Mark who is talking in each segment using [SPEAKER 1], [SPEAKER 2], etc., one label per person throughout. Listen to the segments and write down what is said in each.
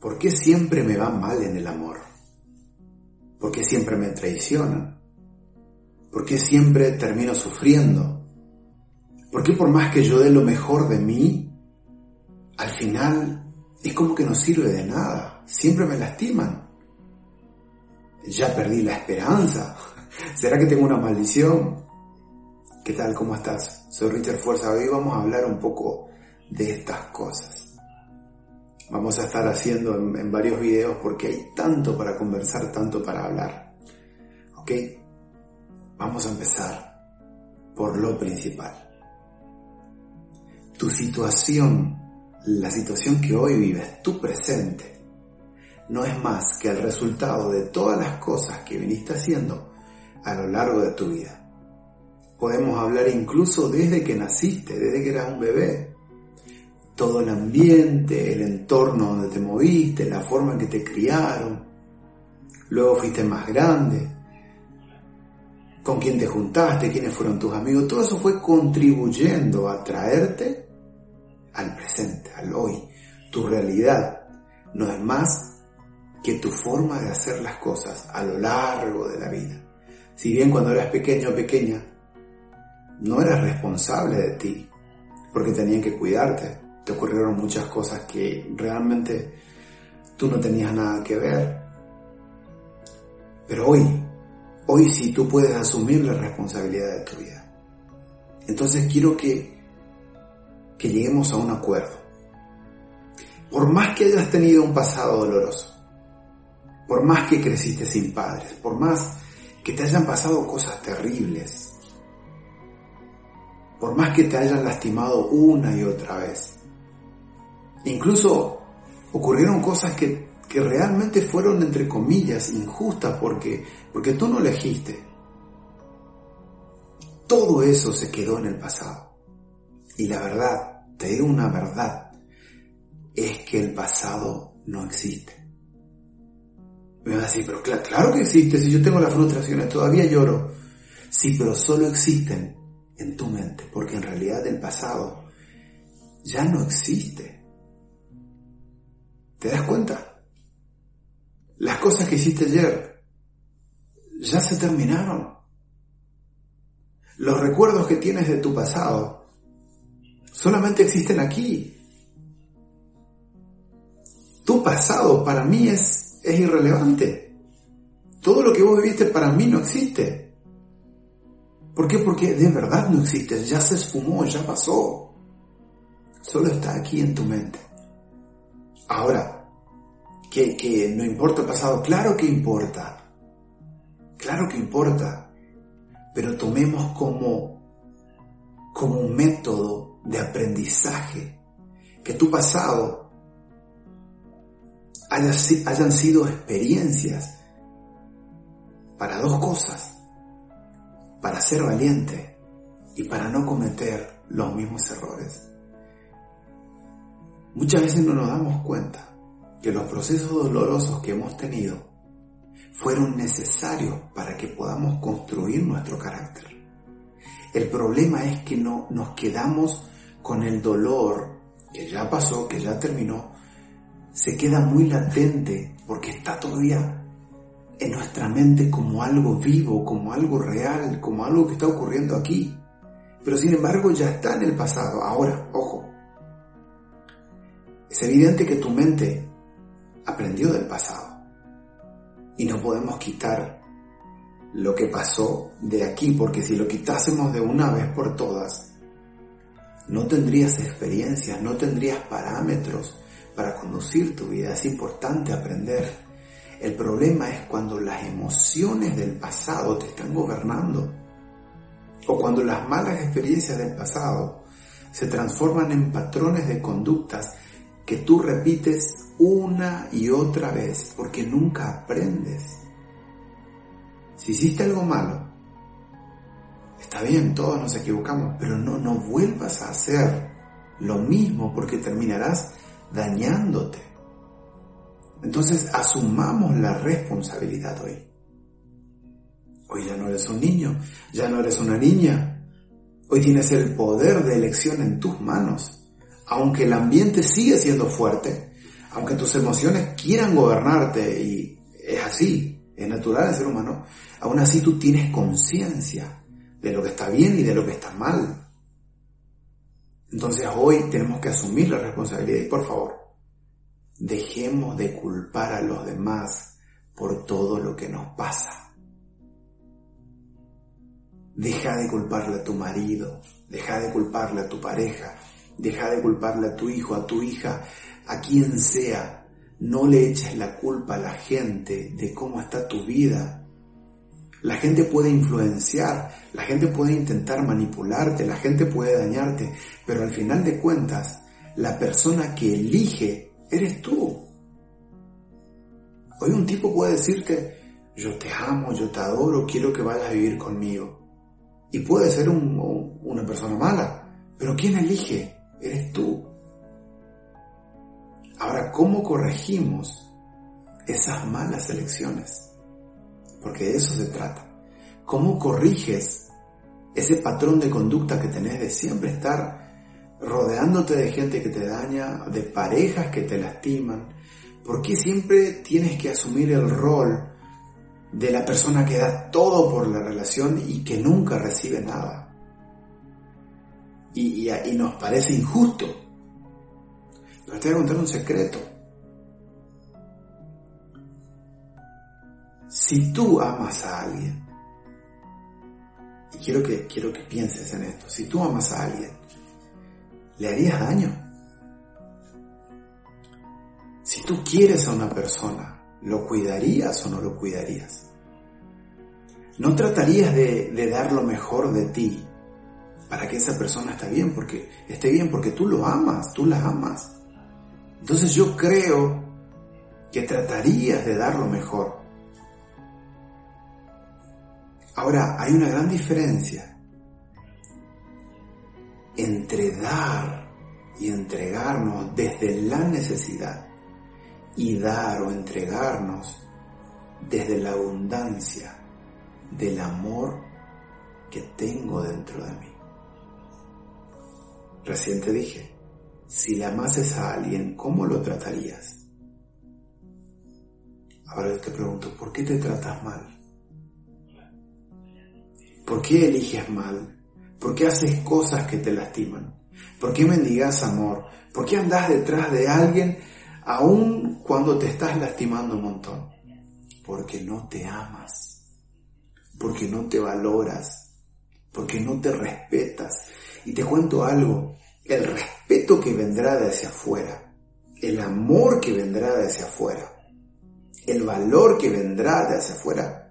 [SPEAKER 1] ¿Por qué siempre me va mal en el amor? ¿Por qué siempre me traicionan? ¿Por qué siempre termino sufriendo? ¿Por qué por más que yo dé lo mejor de mí, al final es como que no sirve de nada? Siempre me lastiman. Ya perdí la esperanza. ¿Será que tengo una maldición? ¿Qué tal? ¿Cómo estás? Soy Richard Fuerza. Hoy vamos a hablar un poco de estas cosas. Vamos a estar haciendo en, varios videos porque hay tanto para conversar, tanto para hablar. ¿Ok? Vamos a empezar por lo principal. Tu situación, la situación que hoy vives, tu presente, no es más que el resultado de todas las cosas que viniste haciendo a lo largo de tu vida. Podemos hablar incluso desde que naciste, desde que eras un bebé todo el ambiente, el entorno donde te moviste, la forma en que te criaron. Luego fuiste más grande, con quién te juntaste, quiénes fueron tus amigos. Todo eso fue contribuyendo a traerte al presente, al hoy. Tu realidad no es más que tu forma de hacer las cosas a lo largo de la vida. Si bien cuando eras pequeño o pequeña, no eras responsable de ti, porque tenían que cuidarte, te ocurrieron muchas cosas que realmente tú no tenías nada que ver. Pero hoy, hoy sí tú puedes asumir la responsabilidad de tu vida. Entonces quiero que, que lleguemos a un acuerdo. Por más que hayas tenido un pasado doloroso, por más que creciste sin padres, por más que te hayan pasado cosas terribles, por más que te hayan lastimado una y otra vez, Incluso ocurrieron cosas que, realmente fueron, entre comillas, injustas porque, porque tú no elegiste. Todo eso se quedó en el pasado. Y la verdad, te digo una verdad, es que el pasado no existe. Me vas a decir, pero claro que existe, si yo tengo las frustraciones, todavía lloro. Sí, pero solo existen en tu mente, porque en realidad el pasado ya no existe. ¿Te das cuenta? Las cosas que hiciste ayer ya se terminaron. Los recuerdos que tienes de tu pasado solamente existen aquí. Tu pasado para mí es, es irrelevante. Todo lo que vos viviste para mí no existe. ¿Por qué? Porque de verdad no existe. Ya se esfumó, ya pasó. Solo está aquí en tu mente. Ahora, que, no importa el pasado, claro que importa, claro que importa, pero tomemos como, como un método de aprendizaje que tu pasado hayan sido experiencias para dos cosas, para ser valiente y para no cometer los mismos errores. Muchas veces no nos damos cuenta que los procesos dolorosos que hemos tenido fueron necesarios para que podamos construir nuestro carácter. El problema es que no nos quedamos con el dolor que ya pasó, que ya terminó, se queda muy latente porque está todavía en nuestra mente como algo vivo, como algo real, como algo que está ocurriendo aquí. Pero sin embargo ya está en el pasado. Ahora, ojo, es evidente que tu mente aprendió del pasado y no podemos quitar lo que pasó de aquí, porque si lo quitásemos de una vez por todas, no tendrías experiencias, no tendrías parámetros para conducir tu vida. Es importante aprender. El problema es cuando las emociones del pasado te están gobernando o cuando las malas experiencias del pasado se transforman en patrones de conductas que tú repites una y otra vez porque nunca aprendes. Si hiciste algo malo, está bien, todos nos equivocamos, pero no, no vuelvas a hacer lo mismo porque terminarás dañándote. Entonces asumamos la responsabilidad hoy. Hoy ya no eres un niño, ya no eres una niña. Hoy tienes el poder de elección en tus manos aunque el ambiente sigue siendo fuerte, Aunque tus emociones quieran gobernarte y es así, es natural el ser humano, aún así tú tienes conciencia de lo que está bien y de lo que está mal. Entonces hoy tenemos que asumir la responsabilidad y por favor, dejemos de culpar a los demás por todo lo que nos pasa. Deja de culparle a tu marido, deja de culparle a tu pareja, deja de culparle a tu hijo, a tu hija, a quien sea. No le eches la culpa a la gente de cómo está tu vida. La gente puede influenciar, la gente puede intentar manipularte, la gente puede dañarte, pero al final de cuentas, la persona que elige eres tú. Hoy un tipo puede decirte, yo te amo, yo te adoro, quiero que vayas a vivir conmigo. Y puede ser una persona mala, pero ¿quién elige? Eres tú. Ahora, ¿cómo corregimos esas malas elecciones? Porque de eso se trata. ¿Cómo corriges ese patrón de conducta que tenés de siempre estar rodeándote de gente que te daña, de parejas que te lastiman? ¿Por qué siempre tienes que asumir el rol de la persona que da todo por la relación y que nunca recibe nada? Y, nos parece injusto. Pero te voy a contar un secreto. Si tú amas a alguien, y quiero que, quiero que pienses en esto, si tú amas a alguien, ¿le harías daño? Si tú quieres a una persona, ¿lo cuidarías o no lo cuidarías? No tratarías de, de dar lo mejor de ti para que esa persona esté bien, porque esté bien, porque tú lo amas, tú la amas. Entonces yo creo que tratarías de dar lo mejor. Ahora, hay una gran diferencia entre dar y entregarnos desde la necesidad y dar o entregarnos desde la abundancia del amor que tengo dentro de mí. Recién te dije, si le amases a alguien, ¿cómo lo tratarías? Ahora yo te pregunto, ¿por qué te tratas mal? ¿Por qué eliges mal? ¿Por qué haces cosas que te lastiman? ¿Por qué mendigas amor? ¿Por qué andas detrás de alguien aun cuando te estás lastimando un montón? Porque no te amas, porque no te valoras, porque no te respetas. Y te cuento algo, el respeto que vendrá de hacia afuera, el amor que vendrá de hacia afuera, el valor que vendrá de hacia afuera,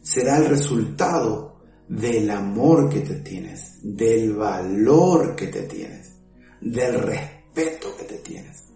[SPEAKER 1] será el resultado del amor que te tienes, del valor que te tienes, del respeto que te tienes.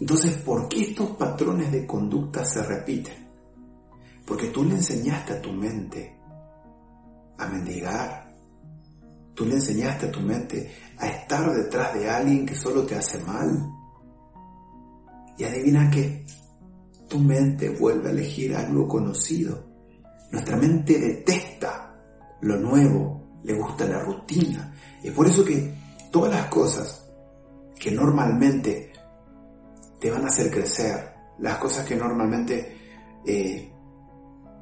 [SPEAKER 1] Entonces, ¿por qué estos patrones de conducta se repiten? Porque tú le enseñaste a tu mente a mendigar, Tú le enseñaste a tu mente a estar detrás de alguien que solo te hace mal. Y adivina qué, tu mente vuelve a elegir algo conocido. Nuestra mente detesta lo nuevo, le gusta la rutina. Es por eso que todas las cosas que normalmente te van a hacer crecer, las cosas que normalmente eh,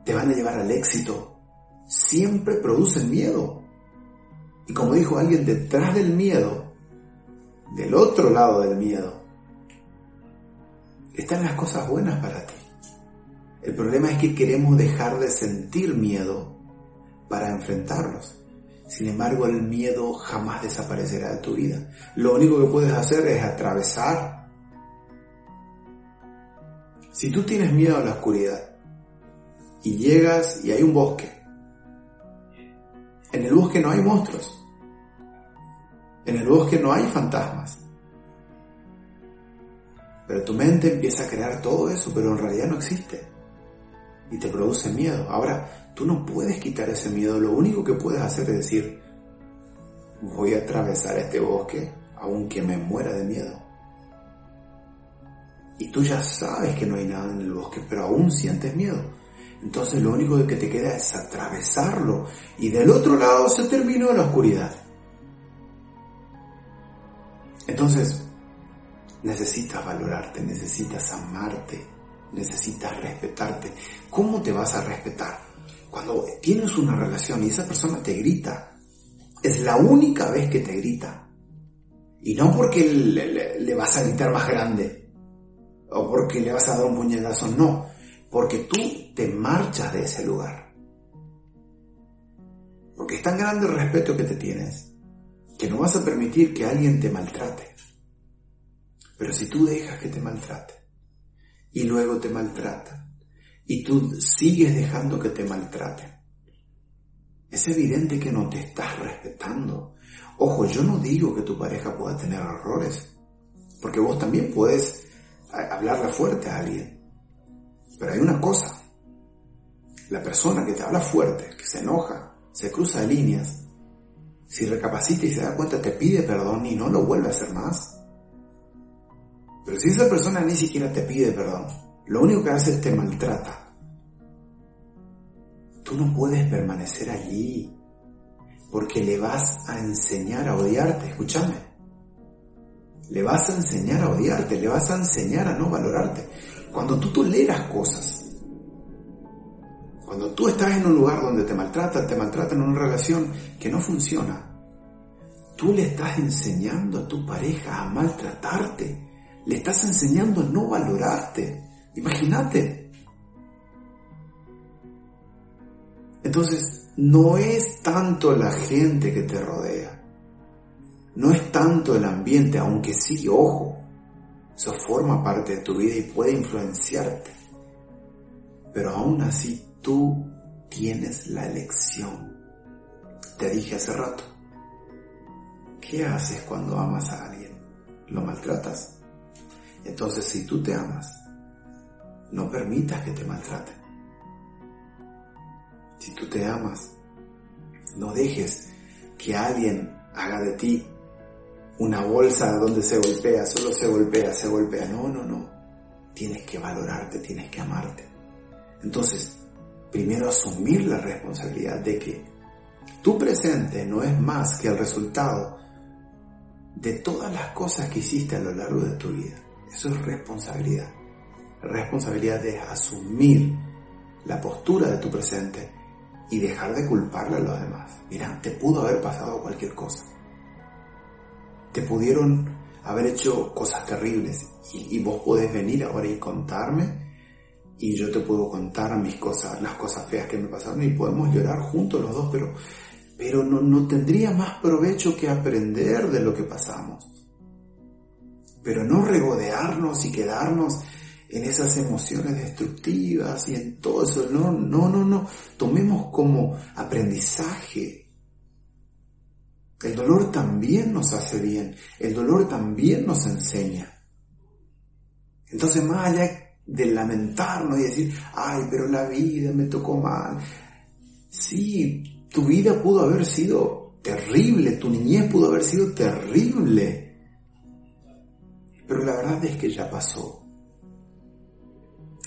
[SPEAKER 1] te van a llevar al éxito, siempre producen miedo. Y como dijo alguien, detrás del miedo, del otro lado del miedo, están las cosas buenas para ti. El problema es que queremos dejar de sentir miedo para enfrentarlos. Sin embargo, el miedo jamás desaparecerá de tu vida. Lo único que puedes hacer es atravesar. Si tú tienes miedo a la oscuridad y llegas y hay un bosque en el bosque no hay monstruos. En el bosque no hay fantasmas. Pero tu mente empieza a crear todo eso, pero en realidad no existe. Y te produce miedo. Ahora, tú no puedes quitar ese miedo. Lo único que puedes hacer es decir, voy a atravesar este bosque aunque me muera de miedo. Y tú ya sabes que no hay nada en el bosque, pero aún sientes miedo. Entonces lo único que te queda es atravesarlo y del otro lado se terminó la oscuridad. Entonces, necesitas valorarte, necesitas amarte, necesitas respetarte. ¿Cómo te vas a respetar? Cuando tienes una relación y esa persona te grita, es la única vez que te grita. Y no porque le, le vas a gritar más grande o porque le vas a dar un puñetazo, no, porque tú te marchas de ese lugar. Porque es tan grande el respeto que te tienes que no vas a permitir que alguien te maltrate. Pero si tú dejas que te maltrate y luego te maltrata y tú sigues dejando que te maltrate, es evidente que no te estás respetando. Ojo, yo no digo que tu pareja pueda tener errores, porque vos también puedes hablarle fuerte a alguien. Pero hay una cosa, la persona que te habla fuerte, que se enoja, se cruza líneas, si recapacita y se da cuenta, te pide perdón y no lo vuelve a hacer más. Pero si esa persona ni siquiera te pide perdón, lo único que hace es te maltrata. Tú no puedes permanecer allí porque le vas a enseñar a odiarte, escúchame. Le vas a enseñar a odiarte, le vas a enseñar a no valorarte. Cuando tú toleras cosas, cuando tú estás en un lugar donde te maltratan, te maltratan en una relación que no funciona, tú le estás enseñando a tu pareja a maltratarte, le estás enseñando a no valorarte. Imagínate. Entonces, no es tanto la gente que te rodea, no es tanto el ambiente, aunque sí, ojo, eso forma parte de tu vida y puede influenciarte. Pero aún así Tú tienes la elección. Te dije hace rato, ¿qué haces cuando amas a alguien? ¿Lo maltratas? Entonces si tú te amas, no permitas que te maltraten. Si tú te amas, no dejes que alguien haga de ti una bolsa donde se golpea, solo se golpea, se golpea. No, no, no. Tienes que valorarte, tienes que amarte. Entonces, primero asumir la responsabilidad de que tu presente no es más que el resultado de todas las cosas que hiciste a lo largo de tu vida. Eso es responsabilidad. responsabilidad de asumir la postura de tu presente y dejar de culparle a los demás. Mira, te pudo haber pasado cualquier cosa. Te pudieron haber hecho cosas terribles y, y vos podés venir ahora y contarme y yo te puedo contar mis cosas, las cosas feas que me pasaron y podemos llorar juntos los dos, pero, pero no, no tendría más provecho que aprender de lo que pasamos. Pero no regodearnos y quedarnos en esas emociones destructivas y en todo eso. No, no, no, no. Tomemos como aprendizaje. El dolor también nos hace bien. El dolor también nos enseña. Entonces, más allá de lamentarnos y decir, ay, pero la vida me tocó mal. Sí, tu vida pudo haber sido terrible, tu niñez pudo haber sido terrible. Pero la verdad es que ya pasó.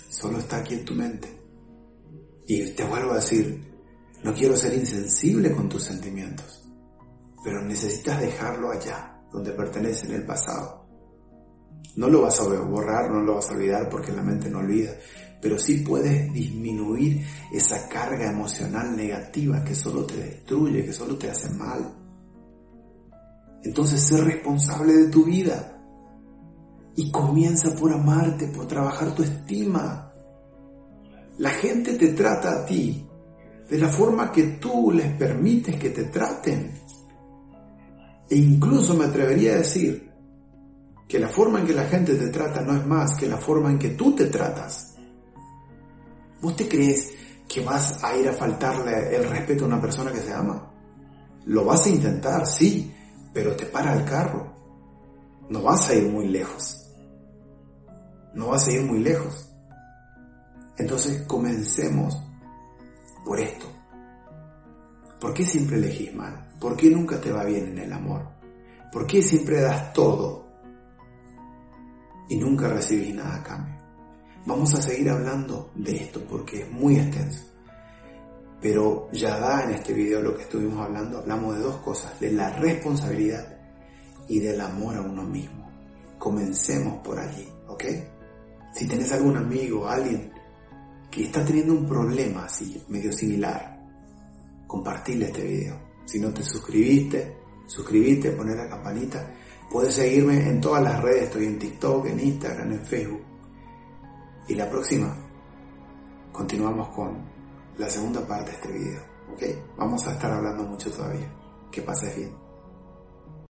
[SPEAKER 1] Solo está aquí en tu mente. Y te vuelvo a decir, no quiero ser insensible con tus sentimientos, pero necesitas dejarlo allá, donde pertenece en el pasado. No lo vas a borrar, no lo vas a olvidar porque la mente no olvida, pero sí puedes disminuir esa carga emocional negativa que solo te destruye, que solo te hace mal. Entonces sé responsable de tu vida y comienza por amarte, por trabajar tu estima. La gente te trata a ti de la forma que tú les permites que te traten. E incluso me atrevería a decir, que la forma en que la gente te trata no es más que la forma en que tú te tratas. ¿Vos te crees que vas a ir a faltarle el respeto a una persona que se ama? Lo vas a intentar, sí, pero te para el carro. No vas a ir muy lejos. No vas a ir muy lejos. Entonces comencemos por esto. ¿Por qué siempre elegís mal? ¿Por qué nunca te va bien en el amor? ¿Por qué siempre das todo y nunca recibí nada a cambio. Vamos a seguir hablando de esto porque es muy extenso. Pero ya da en este video lo que estuvimos hablando, hablamos de dos cosas, de la responsabilidad y del amor a uno mismo. comencemos por allí, ¿ok? Si tenés algún amigo, alguien que está teniendo un problema así, medio similar, compartirle este video. Si no te suscribiste, suscribite, poner la campanita. Puedes seguirme en todas las redes, estoy en TikTok, en Instagram, en Facebook. Y la próxima, continuamos con la segunda parte de este video, ¿ok? Vamos a estar hablando mucho todavía. Que pases bien.